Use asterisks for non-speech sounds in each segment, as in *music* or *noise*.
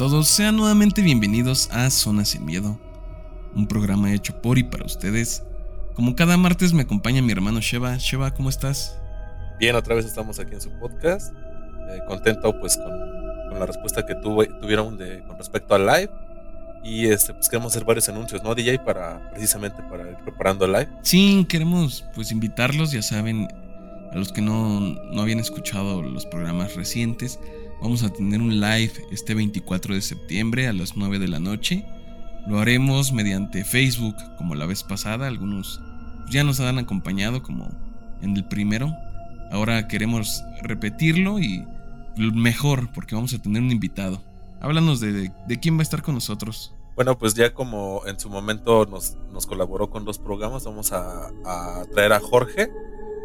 todos, sean nuevamente bienvenidos a Zona Sin Miedo, un programa hecho por y para ustedes. Como cada martes me acompaña mi hermano Sheva. Sheva, ¿cómo estás? Bien, otra vez estamos aquí en su podcast. Eh, contento pues con, la respuesta que tuvieron de, con respecto al live. Y este, pues queremos hacer varios anuncios, ¿no, DJ? Para precisamente para ir preparando el live. Sí, queremos pues invitarlos, ya saben, a los que no, no habían escuchado los programas recientes Vamos a tener un live este 24 de septiembre a las 9 de la noche. Lo haremos mediante Facebook como la vez pasada. Algunos ya nos han acompañado como en el primero. Ahora queremos repetirlo y mejor porque vamos a tener un invitado. Háblanos de, quién va a estar con nosotros. Bueno, pues ya como en su momento nos, nos colaboró con dos programas, vamos a, a traer a Jorge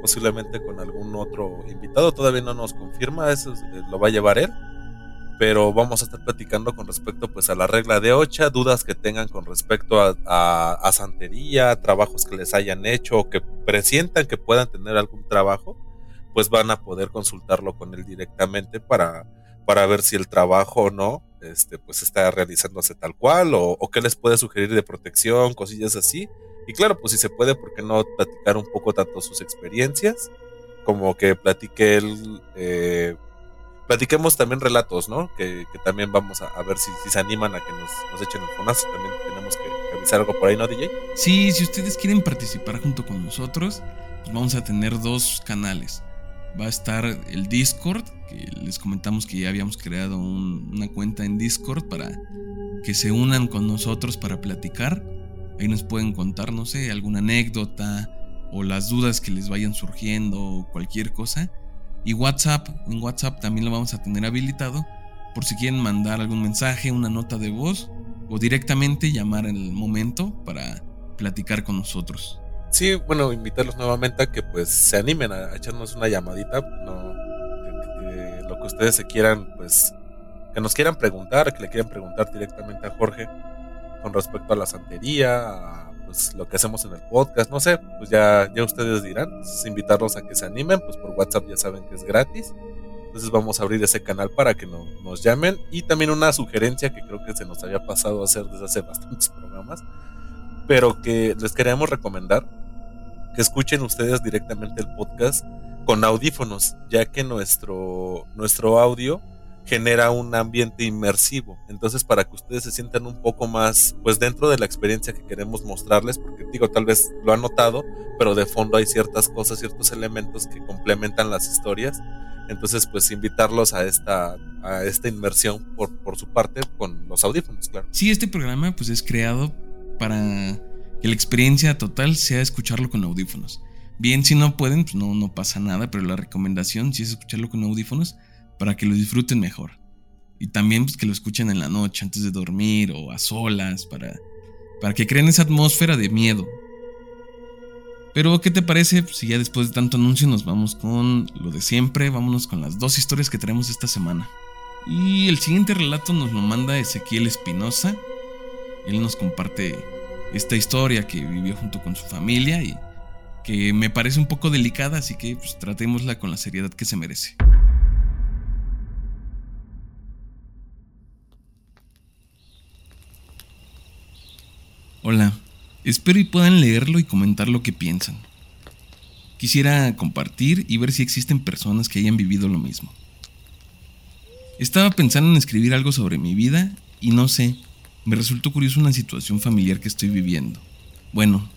posiblemente con algún otro invitado. Todavía no nos confirma, eso eh, lo va a llevar él. Pero vamos a estar platicando con respecto pues a la regla de ocha, dudas que tengan con respecto a, santería, trabajos que les hayan hecho o que presientan que puedan tener algún trabajo, pues van a poder consultarlo con él directamente para, para ver si el trabajo o no este, pues está realizándose tal cual o, o qué les puede sugerir de protección, cosillas así y claro, pues si se puede, ¿por qué no platicar un poco tanto sus experiencias? Como que platique él, eh, platiquemos también relatos, ¿no? Que, también vamos a, ver si, se animan a que nos, echen el fonazo. También tenemos que avisar algo por ahí, ¿no, DJ? Sí, si ustedes quieren participar junto con nosotros, pues vamos a tener dos canales. Va a estar el Discord, que les comentamos que ya habíamos creado una cuenta en Discord para que se unan con nosotros para platicar. Ahí nos pueden contar, no sé, alguna anécdota o las dudas que les vayan surgiendo o cualquier cosa. Y WhatsApp, en WhatsApp también lo vamos a tener habilitado por si quieren mandar algún mensaje, una nota de voz o directamente llamar en el momento para platicar con nosotros. Sí, bueno, invitarlos nuevamente a que pues se animen a echarnos una llamadita, no, lo que ustedes se quieran, pues que nos quieran preguntar, que le quieran preguntar directamente a Jorge con respecto a la santería, a pues, lo que hacemos en el podcast, no sé, pues ya, ya ustedes dirán, entonces invitarlos a que se animen, pues por WhatsApp ya saben que es gratis, entonces vamos a abrir ese canal para que no, nos llamen. Y también una sugerencia que creo que se nos había pasado hacer desde hace bastantes *laughs* programas, pero que les queríamos recomendar que escuchen ustedes directamente el podcast con audífonos, ya que nuestro, nuestro audio genera un ambiente inmersivo. Entonces, para que ustedes se sientan un poco más, pues dentro de la experiencia que queremos mostrarles, porque digo, tal vez lo han notado, pero de fondo hay ciertas cosas, ciertos elementos que complementan las historias. Entonces, pues invitarlos a esta, a esta inmersión por, por su parte con los audífonos, claro. Sí, este programa pues es creado para que la experiencia total sea escucharlo con audífonos. Bien, si no pueden, pues no, no pasa nada, pero la recomendación sí es escucharlo con audífonos para que lo disfruten mejor. Y también pues, que lo escuchen en la noche antes de dormir o a solas para, para que creen esa atmósfera de miedo. Pero ¿qué te parece pues, si ya después de tanto anuncio nos vamos con lo de siempre? Vámonos con las dos historias que tenemos esta semana. Y el siguiente relato nos lo manda Ezequiel Espinosa. Él nos comparte esta historia que vivió junto con su familia y que me parece un poco delicada, así que pues, tratémosla con la seriedad que se merece. Hola, espero y puedan leerlo y comentar lo que piensan. Quisiera compartir y ver si existen personas que hayan vivido lo mismo. Estaba pensando en escribir algo sobre mi vida y no sé, me resultó curioso una situación familiar que estoy viviendo. Bueno,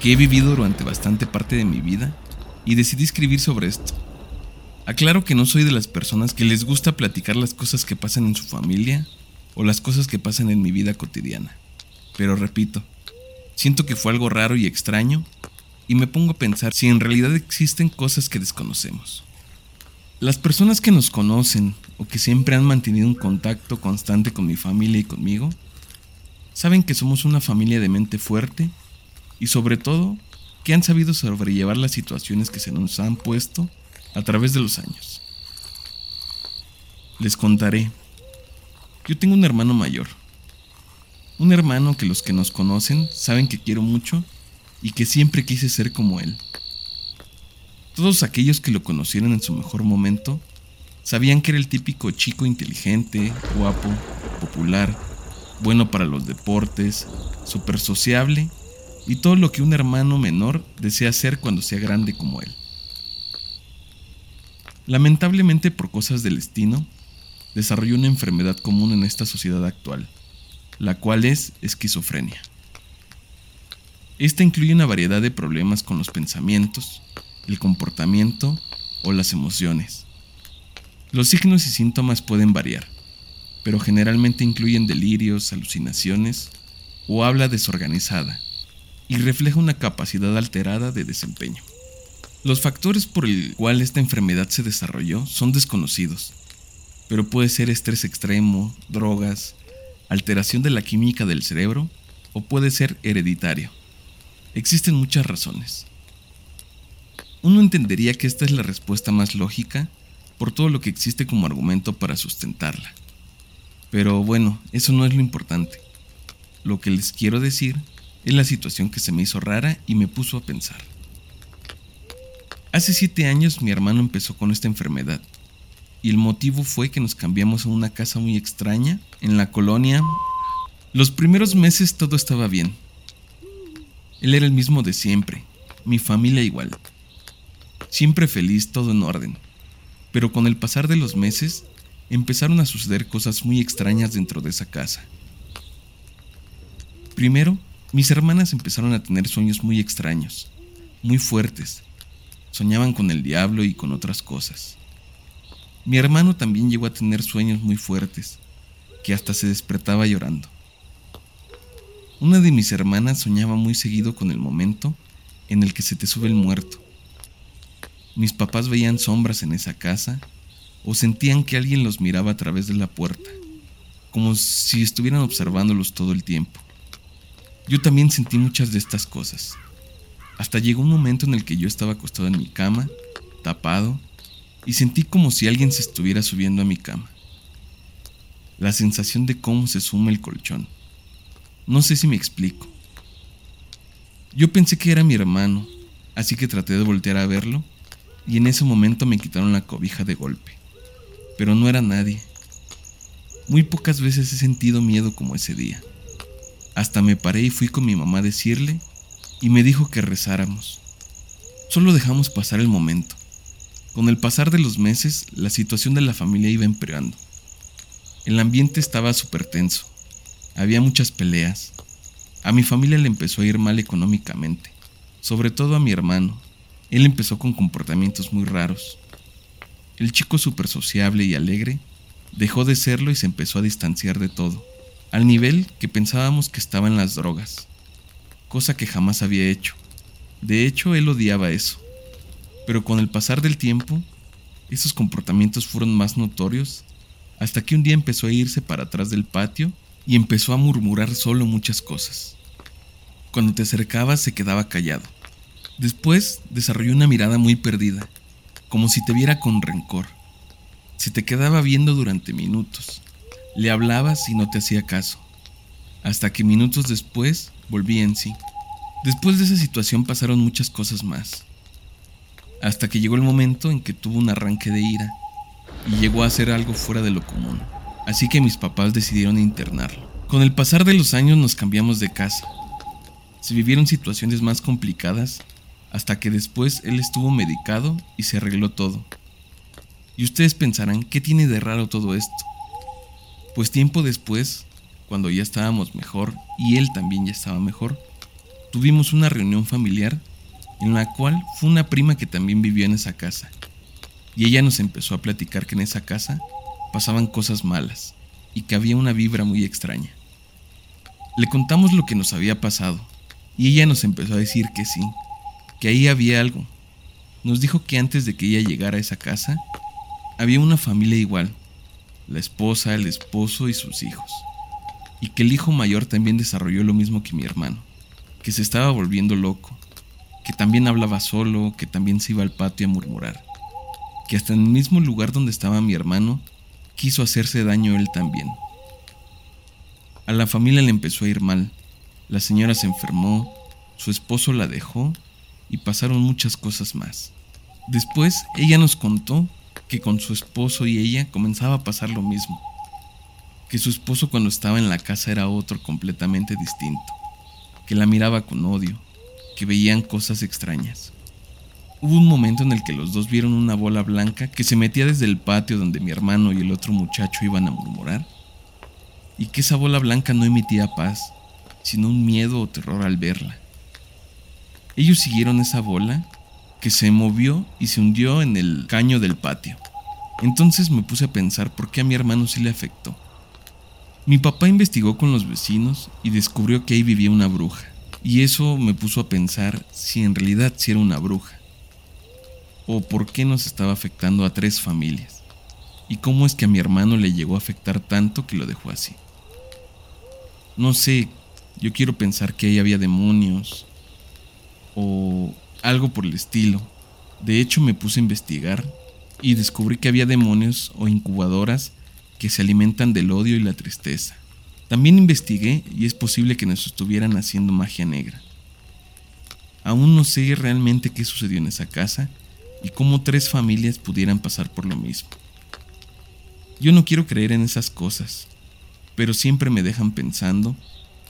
que he vivido durante bastante parte de mi vida y decidí escribir sobre esto. Aclaro que no soy de las personas que les gusta platicar las cosas que pasan en su familia o las cosas que pasan en mi vida cotidiana. Pero repito, siento que fue algo raro y extraño y me pongo a pensar si en realidad existen cosas que desconocemos. Las personas que nos conocen o que siempre han mantenido un contacto constante con mi familia y conmigo, saben que somos una familia de mente fuerte y sobre todo que han sabido sobrellevar las situaciones que se nos han puesto a través de los años. Les contaré. Yo tengo un hermano mayor un hermano que los que nos conocen saben que quiero mucho y que siempre quise ser como él. Todos aquellos que lo conocieron en su mejor momento Sabían que era el típico chico inteligente, guapo, popular, bueno para los deportes, súper sociable y todo lo que un hermano menor desea ser cuando sea grande como él. Lamentablemente por cosas del destino, desarrolló una enfermedad común en esta sociedad actual, la cual es esquizofrenia. Esta incluye una variedad de problemas con los pensamientos, el comportamiento o las emociones. Los signos y síntomas pueden variar, pero generalmente incluyen delirios, alucinaciones o habla desorganizada y refleja una capacidad alterada de desempeño. Los factores por el cual esta enfermedad se desarrolló son desconocidos, pero puede ser estrés extremo, drogas, alteración de la química del cerebro o puede ser hereditario. Existen muchas razones. Uno entendería que esta es la respuesta más lógica por todo lo que existe como argumento para sustentarla. Pero bueno, eso no es lo importante. Lo que les quiero decir es la situación que se me hizo rara y me puso a pensar. Hace siete años mi hermano empezó con esta enfermedad y el motivo fue que nos cambiamos a una casa muy extraña en la colonia. Los primeros meses todo estaba bien. Él era el mismo de siempre, mi familia igual. Siempre feliz, todo en orden. Pero con el pasar de los meses empezaron a suceder cosas muy extrañas dentro de esa casa. Primero, mis hermanas empezaron a tener sueños muy extraños, muy fuertes, soñaban con el diablo y con otras cosas. Mi hermano también llegó a tener sueños muy fuertes, que hasta se despertaba llorando. Una de mis hermanas soñaba muy seguido con el momento en el que se te sube el muerto. Mis papás veían sombras en esa casa o sentían que alguien los miraba a través de la puerta, como si estuvieran observándolos todo el tiempo. Yo también sentí muchas de estas cosas. Hasta llegó un momento en el que yo estaba acostado en mi cama, tapado, y sentí como si alguien se estuviera subiendo a mi cama. La sensación de cómo se suma el colchón. No sé si me explico. Yo pensé que era mi hermano, así que traté de voltear a verlo, y en ese momento me quitaron la cobija de golpe. Pero no era nadie. Muy pocas veces he sentido miedo como ese día. Hasta me paré y fui con mi mamá a decirle y me dijo que rezáramos. Solo dejamos pasar el momento. Con el pasar de los meses, la situación de la familia iba empeorando. El ambiente estaba súper tenso. Había muchas peleas. A mi familia le empezó a ir mal económicamente, sobre todo a mi hermano. Él empezó con comportamientos muy raros. El chico súper sociable y alegre dejó de serlo y se empezó a distanciar de todo, al nivel que pensábamos que estaba en las drogas cosa que jamás había hecho. De hecho, él odiaba eso. Pero con el pasar del tiempo, esos comportamientos fueron más notorios hasta que un día empezó a irse para atrás del patio y empezó a murmurar solo muchas cosas. Cuando te acercabas se quedaba callado. Después desarrolló una mirada muy perdida, como si te viera con rencor. Se te quedaba viendo durante minutos. Le hablabas y no te hacía caso. Hasta que minutos después volví en sí. Después de esa situación pasaron muchas cosas más, hasta que llegó el momento en que tuvo un arranque de ira y llegó a hacer algo fuera de lo común, así que mis papás decidieron internarlo. Con el pasar de los años nos cambiamos de casa. Se vivieron situaciones más complicadas hasta que después él estuvo medicado y se arregló todo. Y ustedes pensarán, ¿qué tiene de raro todo esto? Pues tiempo después cuando ya estábamos mejor y él también ya estaba mejor, tuvimos una reunión familiar en la cual fue una prima que también vivió en esa casa. Y ella nos empezó a platicar que en esa casa pasaban cosas malas y que había una vibra muy extraña. Le contamos lo que nos había pasado y ella nos empezó a decir que sí, que ahí había algo. Nos dijo que antes de que ella llegara a esa casa, había una familia igual, la esposa, el esposo y sus hijos y que el hijo mayor también desarrolló lo mismo que mi hermano, que se estaba volviendo loco, que también hablaba solo, que también se iba al patio a murmurar, que hasta en el mismo lugar donde estaba mi hermano quiso hacerse daño él también. A la familia le empezó a ir mal, la señora se enfermó, su esposo la dejó y pasaron muchas cosas más. Después ella nos contó que con su esposo y ella comenzaba a pasar lo mismo. Que su esposo cuando estaba en la casa era otro completamente distinto. Que la miraba con odio. Que veían cosas extrañas. Hubo un momento en el que los dos vieron una bola blanca que se metía desde el patio donde mi hermano y el otro muchacho iban a murmurar. Y que esa bola blanca no emitía paz, sino un miedo o terror al verla. Ellos siguieron esa bola que se movió y se hundió en el caño del patio. Entonces me puse a pensar por qué a mi hermano sí le afectó. Mi papá investigó con los vecinos y descubrió que ahí vivía una bruja. Y eso me puso a pensar si en realidad sí era una bruja. O por qué nos estaba afectando a tres familias. Y cómo es que a mi hermano le llegó a afectar tanto que lo dejó así. No sé, yo quiero pensar que ahí había demonios. O algo por el estilo. De hecho me puse a investigar y descubrí que había demonios o incubadoras que se alimentan del odio y la tristeza. También investigué y es posible que nos estuvieran haciendo magia negra. Aún no sé realmente qué sucedió en esa casa y cómo tres familias pudieran pasar por lo mismo. Yo no quiero creer en esas cosas, pero siempre me dejan pensando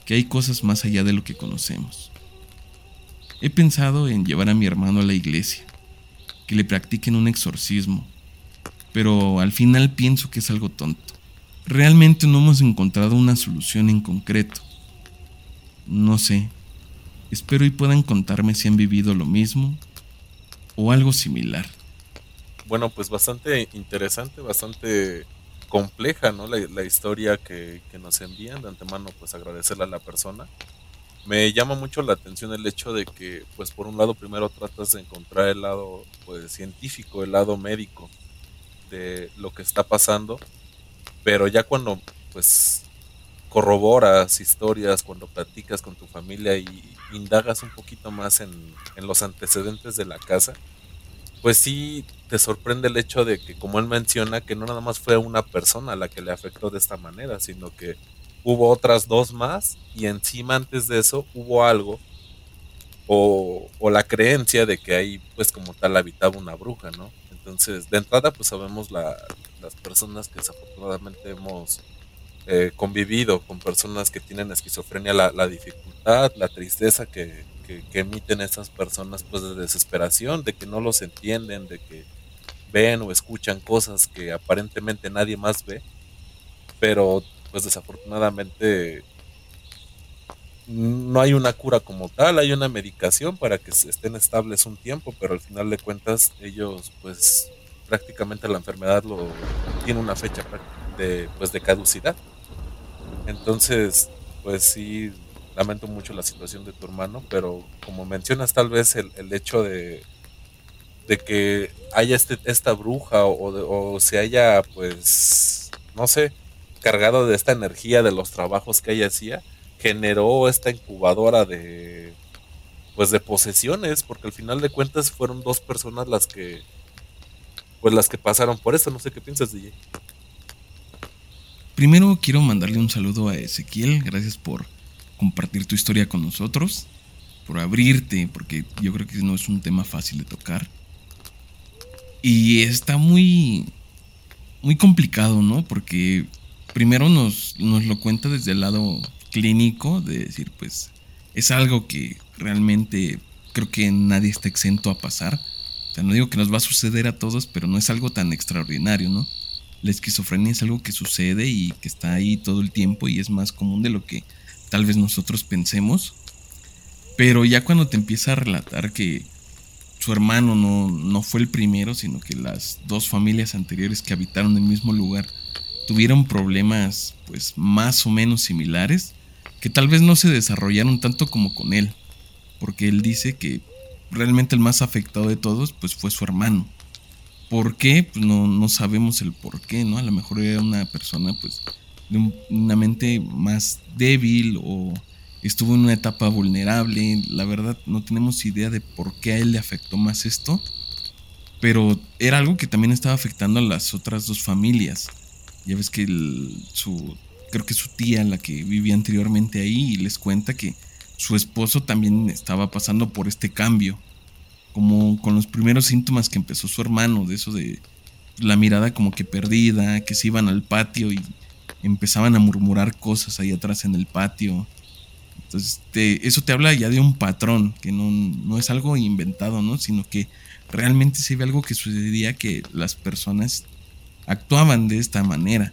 que hay cosas más allá de lo que conocemos. He pensado en llevar a mi hermano a la iglesia, que le practiquen un exorcismo, pero al final pienso que es algo tonto. Realmente no hemos encontrado una solución en concreto. No sé. Espero y puedan contarme si han vivido lo mismo o algo similar. Bueno, pues bastante interesante, bastante compleja, ¿no? La, historia que, que, nos envían. De antemano, pues agradecerle a la persona me llama mucho la atención el hecho de que, pues por un lado primero tratas de encontrar el lado pues científico, el lado médico de lo que está pasando, pero ya cuando pues corroboras historias, cuando platicas con tu familia y indagas un poquito más en, en los antecedentes de la casa, pues sí te sorprende el hecho de que, como él menciona, que no nada más fue una persona la que le afectó de esta manera, sino que hubo otras dos más y encima antes de eso hubo algo o, la creencia de que ahí pues como tal habitaba una bruja, ¿no? Entonces de entrada pues sabemos la, las personas que desafortunadamente hemos eh, convivido con personas que tienen esquizofrenia, la, dificultad, la tristeza que, que, que, emiten esas personas pues de desesperación, de que no los entienden, de que ven o escuchan cosas que aparentemente nadie más ve, pero pues desafortunadamente no hay una cura como tal, hay una medicación para que estén estables un tiempo, pero al final de cuentas ellos pues prácticamente la enfermedad lo tiene una fecha de pues de caducidad. Entonces, pues sí lamento mucho la situación de tu hermano, pero como mencionas tal vez el, el hecho de de que haya este, esta bruja o, o se haya pues no sé, cargado de esta energía de los trabajos que ella hacía, generó esta incubadora de pues de posesiones, porque al final de cuentas fueron dos personas las que pues las que pasaron por esto, no sé qué piensas, DJ. Primero quiero mandarle un saludo a Ezequiel, gracias por compartir tu historia con nosotros, por abrirte, porque yo creo que no es un tema fácil de tocar. Y está muy muy complicado, ¿no? Porque primero nos, nos lo cuenta desde el lado clínico, de decir, pues es algo que realmente creo que nadie está exento a pasar. O sea, no digo que nos va a suceder a todos, pero no es algo tan extraordinario, ¿no? La esquizofrenia es algo que sucede y que está ahí todo el tiempo y es más común de lo que tal vez nosotros pensemos. Pero ya cuando te empieza a relatar que su hermano no, no fue el primero, sino que las dos familias anteriores que habitaron el mismo lugar tuvieron problemas pues más o menos similares que tal vez no se desarrollaron tanto como con él, porque él dice que realmente el más afectado de todos pues fue su hermano. ¿Por qué? Pues no, no sabemos el por qué, ¿no? A lo mejor era una persona pues de una mente más débil o estuvo en una etapa vulnerable. La verdad no tenemos idea de por qué a él le afectó más esto. Pero era algo que también estaba afectando a las otras dos familias. Ya ves que su, creo que su tía, la que vivía anteriormente ahí, les cuenta que su esposo también estaba pasando por este cambio. Como con los primeros síntomas que empezó su hermano, de eso de la mirada como que perdida, que se iban al patio y empezaban a murmurar cosas ahí atrás en el patio. Entonces, eso te habla ya de un patrón, que no, no es algo inventado, ¿no? Sino que realmente se ve algo que sucedía que las personas actuaban de esta manera.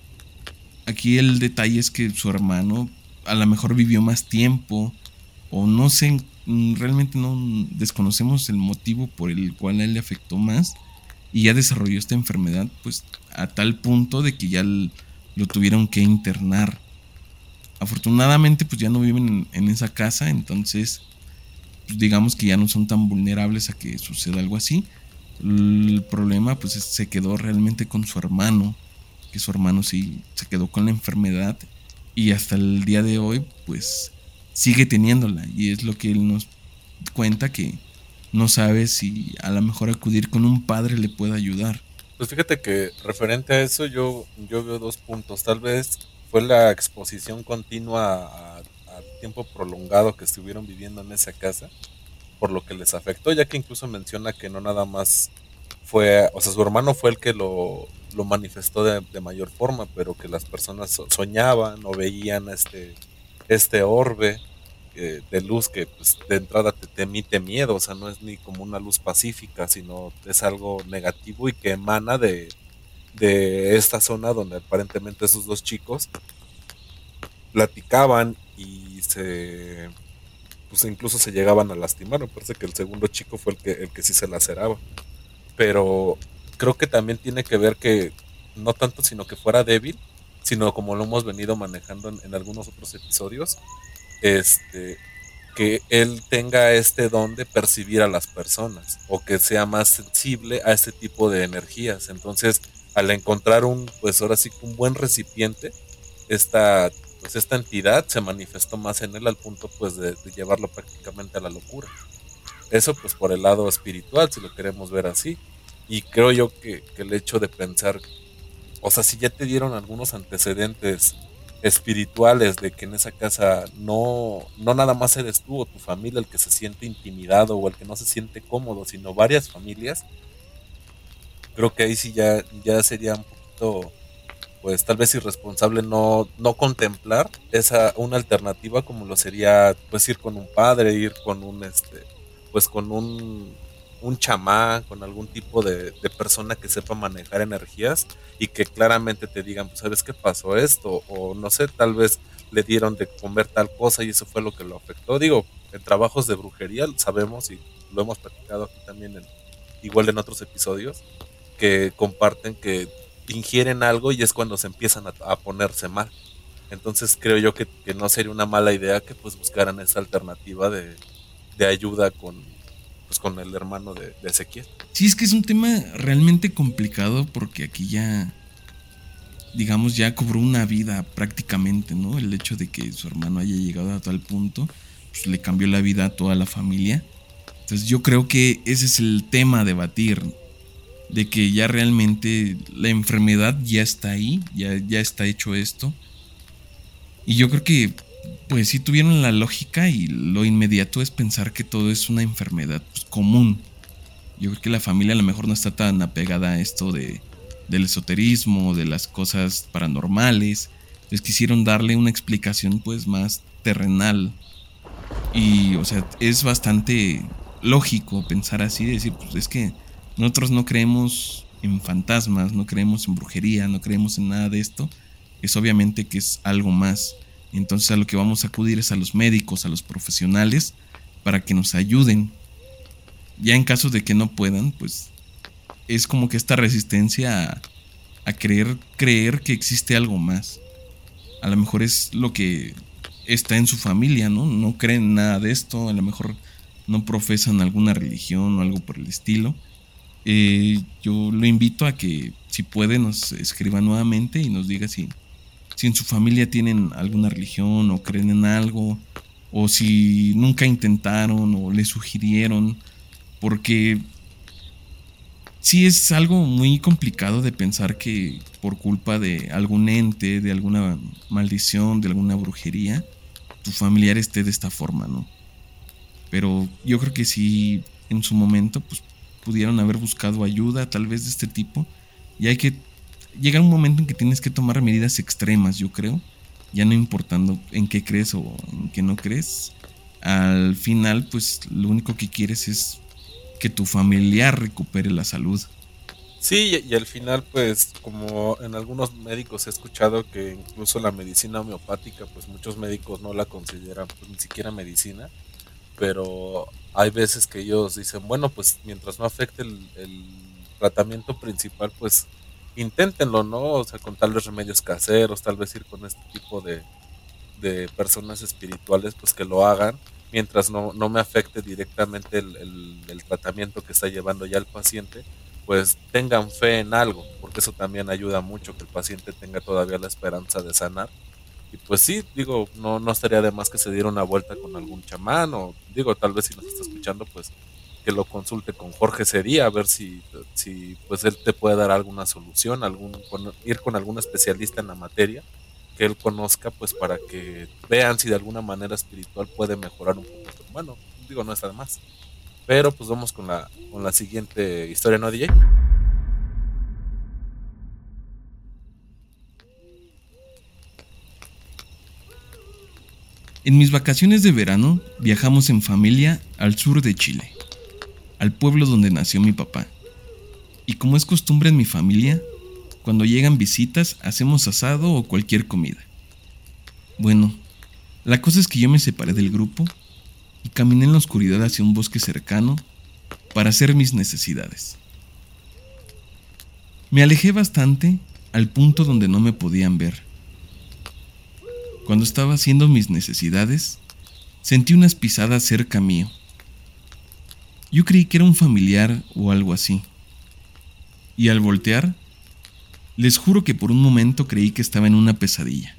Aquí el detalle es que su hermano a lo mejor vivió más tiempo o no sé, realmente no desconocemos el motivo por el cual a él le afectó más y ya desarrolló esta enfermedad pues a tal punto de que ya lo tuvieron que internar. Afortunadamente pues ya no viven en, esa casa, entonces pues, digamos que ya no son tan vulnerables a que suceda algo así. El problema pues se quedó realmente con su hermano, que su hermano sí se quedó con la enfermedad y hasta el día de hoy pues sigue teniéndola y es lo que él nos cuenta que no sabe si a lo mejor acudir con un padre le puede ayudar. Pues fíjate que referente a eso yo, yo veo dos puntos. Tal vez fue la exposición continua a, tiempo prolongado que estuvieron viviendo en esa casa, por lo que les afectó, ya que incluso menciona que no nada más fue, o sea, su hermano fue el que lo, lo manifestó de, mayor forma, pero que las personas soñaban o veían este, este orbe eh, de luz que pues, de entrada te, emite miedo, o sea, no es ni como una luz pacífica, sino es algo negativo y que emana de, de esta zona donde aparentemente esos dos chicos platicaban y se pues incluso se llegaban a lastimar, me parece que el segundo chico fue el que, el que sí se laceraba. Pero creo que también tiene que ver que no tanto sino que fuera débil, sino como lo hemos venido manejando en, algunos otros episodios, este, que él tenga este don de percibir a las personas o que sea más sensible a este tipo de energías. Entonces, al encontrar un, pues ahora sí un buen recipiente, esta, pues esta entidad se manifestó más en él al punto pues de, llevarlo prácticamente a la locura. Eso pues por el lado espiritual, si lo queremos ver así. Y creo yo que, el hecho de pensar o sea, si ya te dieron algunos antecedentes espirituales de que en esa casa no, no nada más eres tú o tu familia el que se siente intimidado o el que no se siente cómodo, sino varias familias, creo que ahí sí ya, ya sería un poquito, pues tal vez irresponsable no, no contemplar esa, una alternativa como lo sería pues ir con un padre, ir con un este, pues con un un chamán, con algún tipo de, persona que sepa manejar energías y que claramente te digan, pues sabes qué pasó esto, o no sé, tal vez le dieron de comer tal cosa y eso fue lo que lo afectó. Digo, en trabajos de brujería sabemos y lo hemos practicado aquí también, igual en otros episodios, que comparten que ingieren algo y es cuando se empiezan a, ponerse mal. Entonces creo yo que, no sería una mala idea que pues buscaran esa alternativa de ayuda con, pues, con el hermano de, Ezequiel. Sí, es que es un tema realmente complicado porque aquí ya, digamos, ya cobró una vida prácticamente, ¿no? El hecho de que su hermano haya llegado a tal punto, pues le cambió la vida a toda la familia. Entonces yo creo que ese es el tema a debatir, de que ya realmente la enfermedad ya está ahí, ya, ya está hecho esto. Y yo creo que pues sí tuvieron la lógica y lo inmediato es pensar que todo es una enfermedad pues, común. Yo creo que la familia a lo mejor no está tan apegada a esto de, del esoterismo, de las cosas paranormales. Les quisieron darle una explicación pues más terrenal. Y o sea, es bastante lógico pensar así, decir, pues es que nosotros no creemos en fantasmas, no creemos en brujería, no creemos en nada de esto. Es obviamente que es algo más. Entonces a lo que vamos a acudir es a los médicos, a los profesionales, para que nos ayuden. Ya en caso de que no puedan, pues es como que esta resistencia a, creer, creer que existe algo más. A lo mejor es lo que está en su familia, ¿no? No creen nada de esto, a lo mejor no profesan alguna religión o algo por el estilo. Eh, yo lo invito a que si puede nos escriba nuevamente y nos diga si si en su familia tienen alguna religión o creen en algo, o si nunca intentaron o le sugirieron, porque sí es algo muy complicado de pensar que por culpa de algún ente, de alguna maldición, de alguna brujería, tu familiar esté de esta forma, ¿no? Pero yo creo que si en su momento pues pudieron haber buscado ayuda tal vez de este tipo Y hay que... Llega un momento en que tienes que tomar medidas extremas, yo creo. Ya no importando en qué crees o en qué no crees. Al final, pues lo único que quieres es que tu familiar recupere la salud. Sí, y, al final, pues, como en algunos médicos he escuchado que incluso la medicina homeopática, pues muchos médicos no la consideran pues, ni siquiera medicina, pero hay veces que ellos dicen, bueno, pues mientras no afecte el, tratamiento principal, pues inténtenlo, ¿no? O sea, con tal vez remedios caseros, tal vez ir con este tipo de, de personas espirituales, pues que lo hagan, mientras no, no me afecte directamente el, el tratamiento que está llevando ya el paciente pues tengan fe en algo, porque eso también ayuda mucho que el paciente tenga todavía la esperanza de sanar. Y pues sí, digo, no, no estaría de más que se diera una vuelta con algún chamán, o digo, tal vez si nos está escuchando, pues que lo consulte con Jorge sería, a ver si, si pues él te puede dar alguna solución, algún, ir con algún especialista en la materia que él conozca, pues para que vean si de alguna manera espiritual puede mejorar un poco. Bueno, digo, no está de más. Pero pues vamos con la, con la siguiente historia, ¿no, DJ? En mis vacaciones de verano viajamos en familia al sur de Chile, al pueblo donde nació mi papá. Y como es costumbre en mi familia, cuando llegan visitas hacemos asado o cualquier comida. Bueno, la cosa es que yo me separé del grupo y caminé en la oscuridad hacia un bosque cercano para hacer mis necesidades. Me alejé bastante al punto donde no me podían ver. Cuando estaba haciendo mis necesidades, sentí unas pisadas cerca mío. Yo creí que era un familiar o algo así. Y al voltear, les juro que por un momento creí que estaba en una pesadilla.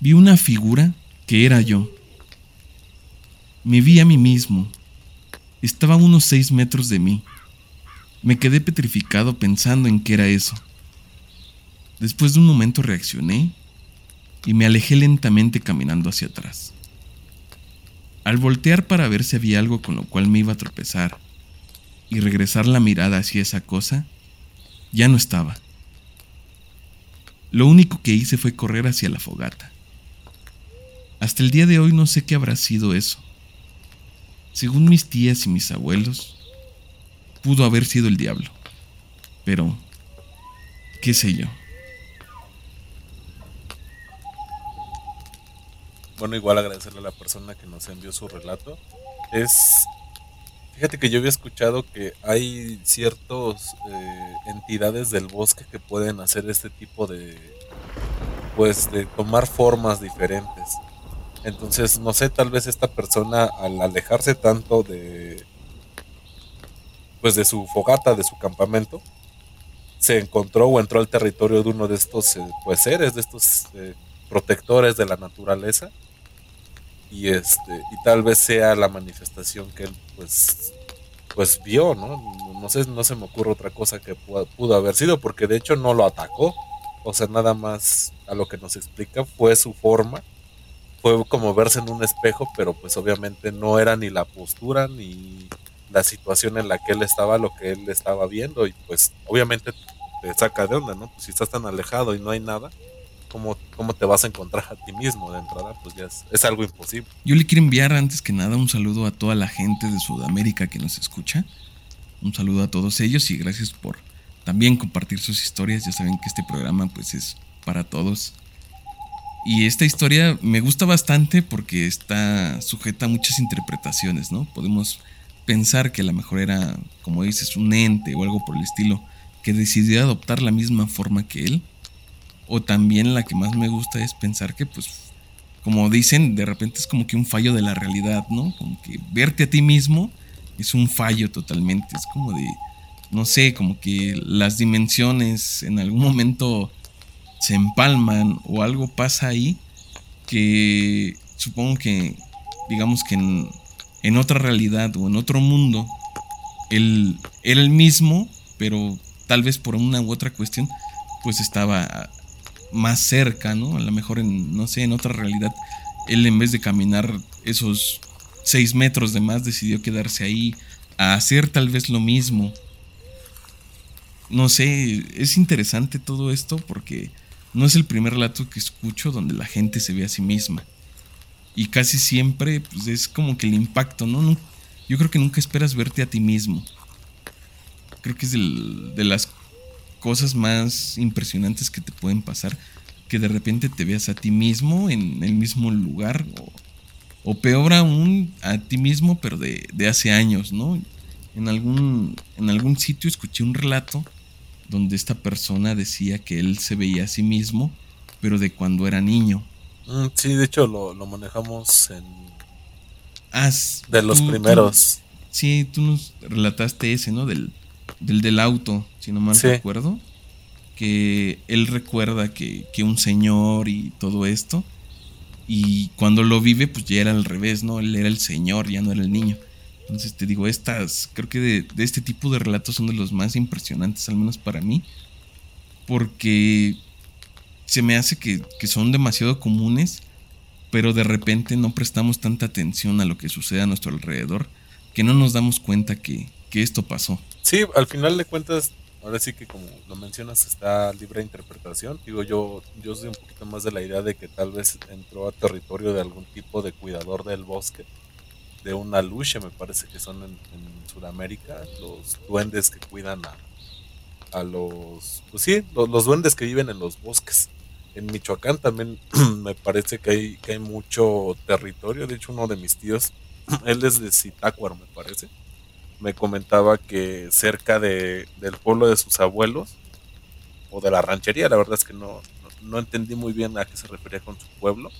Vi una figura que era yo me vi a mí mismo. Estaba a unos seis metros de mí. Me quedé petrificado pensando en qué era eso. Después de un momento reaccioné y me alejé lentamente caminando hacia atrás. Al voltear para ver si había algo con lo cual me iba a tropezar y regresar la mirada hacia esa cosa, ya no estaba. Lo único que hice fue correr hacia la fogata. Hasta el día de hoy no sé qué habrá sido eso. Según mis tías y mis abuelos, pudo haber sido el diablo. Pero, qué sé yo. Bueno, igual agradecerle a la persona que nos envió su relato. Es, fíjate que yo había escuchado que hay ciertas eh, entidades del bosque que pueden hacer este tipo de, pues, de tomar formas diferentes. Entonces, no sé, tal vez esta persona al alejarse tanto de pues de su fogata, de su campamento, se encontró o entró al territorio de uno de estos eh, pues seres, de estos eh, protectores de la naturaleza. Y este, y tal vez sea la manifestación que él pues pues vio, ¿no? No sé, no se me ocurre otra cosa que pudo haber sido, porque de hecho no lo atacó. O sea, nada más a lo que nos explica fue su forma fue como verse en un espejo, pero pues obviamente no era ni la postura ni la situación en la que él estaba lo que él estaba viendo y pues obviamente te saca de onda, ¿no? Pues si estás tan alejado y no hay nada, ¿cómo, cómo te vas a encontrar a ti mismo de entrada? Pues ya es, es algo imposible. Yo le quiero enviar antes que nada un saludo a toda la gente de Sudamérica que nos escucha. Un saludo a todos ellos y gracias por también compartir sus historias. Ya saben que este programa pues es para todos y esta historia me gusta bastante porque está sujeta a muchas interpretaciones, ¿no? Podemos pensar que a lo mejor era, como dices, un ente o algo por el estilo, que decidió adoptar la misma forma que él. O también la que más me gusta es pensar que, pues, como dicen, de repente es como que un fallo de la realidad, ¿no? Como que verte a ti mismo es un fallo totalmente. Es como de, no sé, como que las dimensiones en algún momento se empalman o algo pasa ahí que supongo que, digamos que en, otra realidad o en otro mundo, él el mismo, pero tal vez por una u otra cuestión, pues estaba más cerca, ¿no? A lo mejor en, no sé, en otra realidad, él en vez de caminar esos seis metros de más, decidió quedarse ahí a hacer tal vez lo mismo no sé, es interesante todo esto porque no es el primer relato que escucho donde la gente se ve a sí misma. Y casi siempre pues, es como que el impacto, ¿no? Yo creo que nunca esperas verte a ti mismo. Creo que es de las cosas más impresionantes que te pueden pasar. Que de repente te veas a ti mismo en el mismo lugar. O, peor aún, a ti mismo, pero de, de hace años, ¿no? En algún, en algún sitio escuché un relato donde esta persona decía que él se veía a sí mismo, pero de cuando era niño. Mm, sí, de hecho lo, manejamos en... de los primeros. sí, tú nos relataste ese, ¿no? Del, del, auto, si no mal recuerdo. Que él recuerda que, que un señor y todo esto. Y cuando lo vive, pues ya era al revés, ¿no? Él era el señor, ya no era el niño. Entonces te digo, estas, creo que de, este tipo de relatos son de los más impresionantes, al menos para mí, porque se me hace que, son demasiado comunes, pero de repente no prestamos tanta atención a lo que sucede a nuestro alrededor, que no nos damos cuenta que, esto pasó. Sí, al final de cuentas, ahora sí que como lo mencionas, está libre interpretación. Digo, yo, yo soy un poquito más de la idea de que tal vez entró a territorio de algún tipo de cuidador del bosque de una lucha, me parece que son en, Sudamérica, los duendes que cuidan a, a los, pues sí, los, duendes que viven en los bosques. En Michoacán también *clears throat* me parece que hay, que hay mucho territorio, de hecho uno de mis tíos, *clears throat* él es de Zitácuaro me parece, me comentaba que cerca de, del pueblo de sus abuelos, o de la ranchería, la verdad es que no, no entendí muy bien a qué se refería con su pueblo,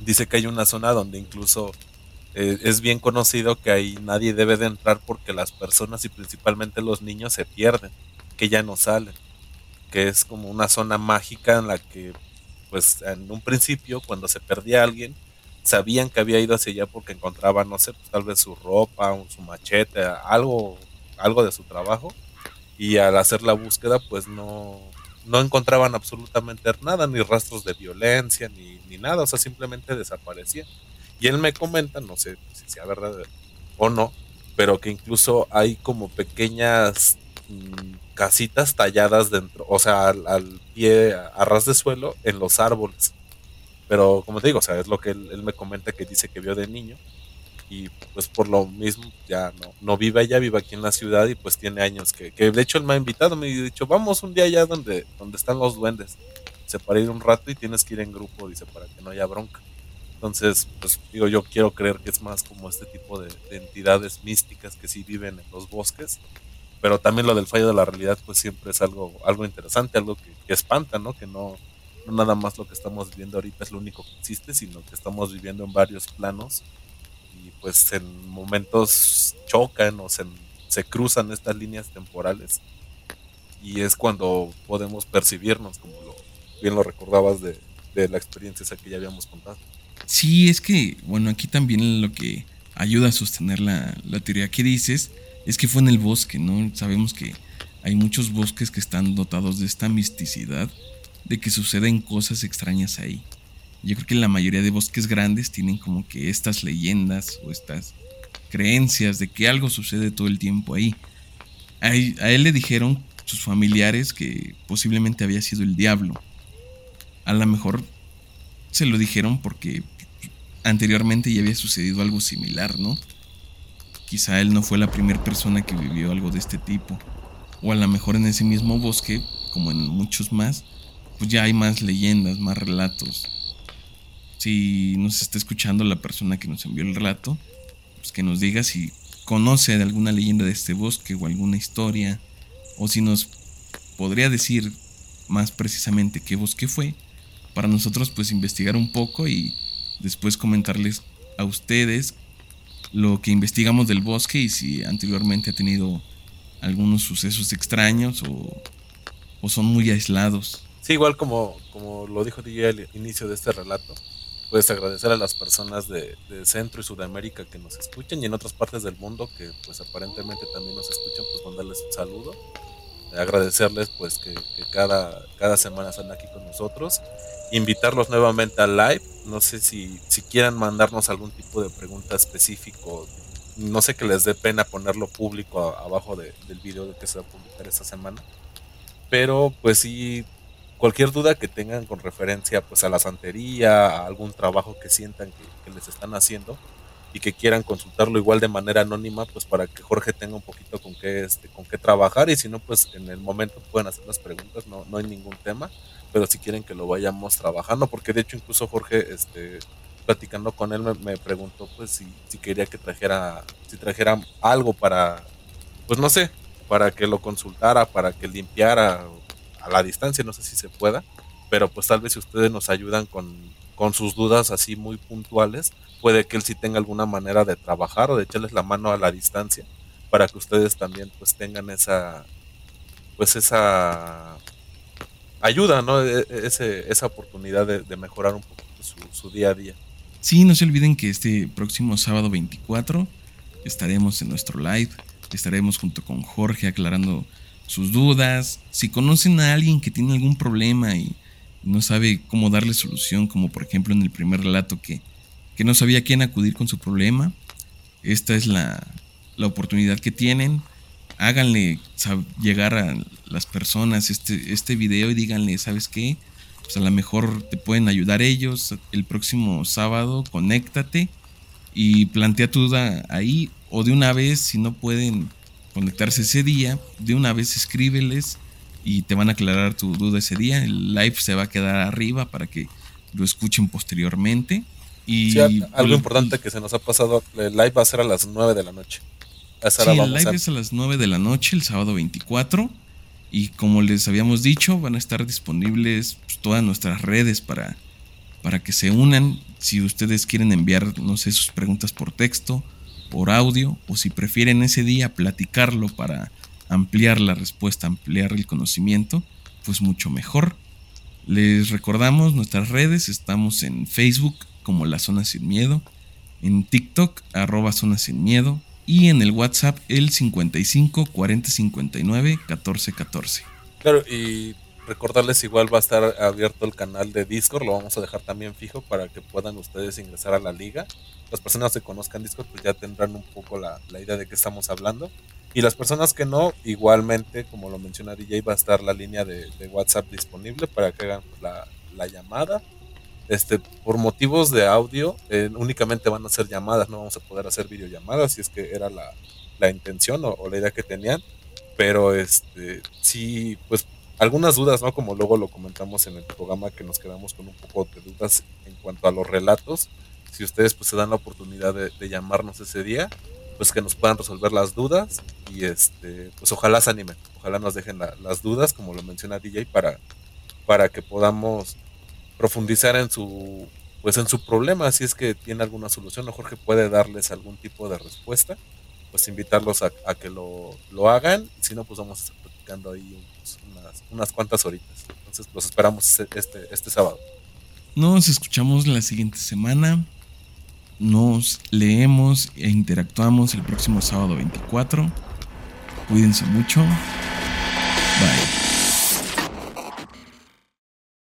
dice que hay una zona donde incluso eh, es bien conocido que ahí nadie debe de entrar porque las personas y principalmente los niños se pierden, que ya no salen, que es como una zona mágica en la que pues en un principio cuando se perdía alguien sabían que había ido hacia allá porque encontraban no sé pues, tal vez su ropa su machete algo algo de su trabajo y al hacer la búsqueda pues no no encontraban absolutamente nada ni rastros de violencia ni, ni nada o sea simplemente desaparecían y él me comenta, no sé si sea verdad o no, pero que incluso hay como pequeñas mm, casitas talladas dentro, o sea, al, pie, a ras de suelo, en los árboles. Pero como te digo, o sea, es lo que él, me comenta que dice que vio de niño. Y pues por lo mismo ya no, no vive allá, vive aquí en la ciudad y pues tiene años que, que de hecho él me ha invitado, me ha dicho, vamos un día allá donde, donde están los duendes. Se para ir un rato y tienes que ir en grupo, dice, para que no haya bronca. Entonces, pues digo, yo quiero creer que es más como este tipo de, entidades místicas que sí viven en los bosques. Pero también lo del fallo de la realidad, pues siempre es algo, algo interesante, algo que, espanta, ¿no? Que no, no nada más lo que estamos viviendo ahorita es lo único que existe, sino que estamos viviendo en varios planos y pues en momentos chocan o se, se cruzan estas líneas temporales y es cuando podemos percibirnos, como lo, bien lo recordabas de, de la experiencia esa que ya habíamos contado. Sí, es que, bueno, aquí también lo que ayuda a sostener la, teoría que dices es que fue en el bosque, ¿no? Sabemos que hay muchos bosques que están dotados de esta misticidad, de que suceden cosas extrañas ahí. Yo creo que la mayoría de bosques grandes tienen como que estas leyendas o estas creencias de que algo sucede todo el tiempo ahí. A él, le dijeron sus familiares que posiblemente había sido el diablo. A lo mejor se lo dijeron porque anteriormente ya había sucedido algo similar, ¿no? Quizá él no fue la primera persona que vivió algo de este tipo. O a lo mejor en ese mismo bosque, como en muchos más, pues ya hay más leyendas, más relatos. Si nos está escuchando la persona que nos envió el relato, pues que nos diga si conoce de alguna leyenda de este bosque o alguna historia, o si nos podría decir más precisamente qué bosque fue, para nosotros pues investigar un poco y después comentarles a ustedes lo que investigamos del bosque y si anteriormente ha tenido algunos sucesos extraños o, son muy aislados. Sí, igual como, como lo dijo DJ al inicio de este relato, puedes agradecer a las personas de, de, Centro y Sudamérica que nos escuchan y en otras partes del mundo que pues aparentemente también nos escuchan, pues mandarles un saludo. Agradecerles pues que, cada, cada semana están aquí con nosotros, invitarlos nuevamente al live, no sé si, si quieran mandarnos algún tipo de pregunta específico. No sé que les dé pena ponerlo público abajo del video de que se va a publicar esta semana. Pero pues sí, cualquier duda que tengan con referencia pues a la santería, a algún trabajo que sientan que, les están haciendo y que quieran consultarlo igual de manera anónima, pues para que Jorge tenga un poquito con qué, este, con qué trabajar y si no, pues en el momento pueden hacer las preguntas, no, no hay ningún tema, pero si quieren que lo vayamos trabajando, porque de hecho incluso Jorge, este, platicando con él me, preguntó pues si, si, quería que trajera, si trajera algo para, pues no sé, para que lo consultara, para que limpiara a la distancia, no sé si se pueda, pero pues tal vez si ustedes nos ayudan con, con sus dudas así muy puntuales, puede que él sí tenga alguna manera de trabajar o de echarles la mano a la distancia para que ustedes también pues tengan esa pues esa ayuda, ¿no? E, e, ese, esa oportunidad de, mejorar un poquito su, su, día a día. Sí, no se olviden que este próximo sábado 24 estaremos en nuestro live, estaremos junto con Jorge aclarando sus dudas. Si conocen a alguien que tiene algún problema y no sabe cómo darle solución, como por ejemplo en el primer relato que, que no sabía a quién acudir con su problema, esta es la, la oportunidad que tienen. Háganle llegar a las personas este, este video y díganle, ¿sabes qué? pues a lo mejor te pueden ayudar ellos. El próximo sábado, conéctate y plantea tu duda ahí. O de una vez, si no pueden conectarse ese día, de una vez escríbeles y te van a aclarar tu duda ese día. El live se va a quedar arriba para que lo escuchen posteriormente. Y algo importante que se nos ha pasado, el live va a ser a las 9 de la noche. Sí, el live es a las 9 de la noche, el sábado 24. Y como les habíamos dicho, van a estar disponibles pues, todas nuestras redes para, para que se unan. Si ustedes quieren enviar, no sé, sus preguntas por texto, por audio, o si prefieren ese día platicarlo para ampliar la respuesta, ampliar el conocimiento, pues mucho mejor. Les recordamos nuestras redes, estamos en Facebook como La Zona Sin Miedo, en TikTok arroba Zona Sin Miedo, y en el WhatsApp el 55 40 59 14 14. Claro, y recordarles igual va a estar abierto el canal de Discord, lo vamos a dejar también fijo para que puedan ustedes ingresar a la liga. Las personas que conozcan Discord pues ya tendrán un poco la, idea de qué estamos hablando. Y las personas que no, igualmente, como lo menciona DJ, va a estar la línea de, WhatsApp disponible para que hagan la, la llamada este, por motivos de audio, eh, únicamente van a ser llamadas, no vamos a poder hacer videollamadas, si es que era la, intención o, la idea que tenían. Pero este, sí, pues algunas dudas, ¿no? Como luego lo comentamos en el programa que nos quedamos con un poco de dudas en cuanto a los relatos. Si ustedes pues se dan la oportunidad de, llamarnos ese día, pues que nos puedan resolver las dudas y este, pues ojalá se animen, ojalá nos dejen las dudas, como lo menciona DJ, para, para que podamos profundizar en su pues en su problema, si es que tiene alguna solución o Jorge puede darles algún tipo de respuesta, pues invitarlos a, que lo, lo, hagan, si no, pues vamos a estar platicando ahí unas, unas, cuantas horitas. Entonces los esperamos este, este, este sábado. Nos escuchamos la siguiente semana. Nos leemos e interactuamos el próximo sábado 24. Cuídense mucho. Bye.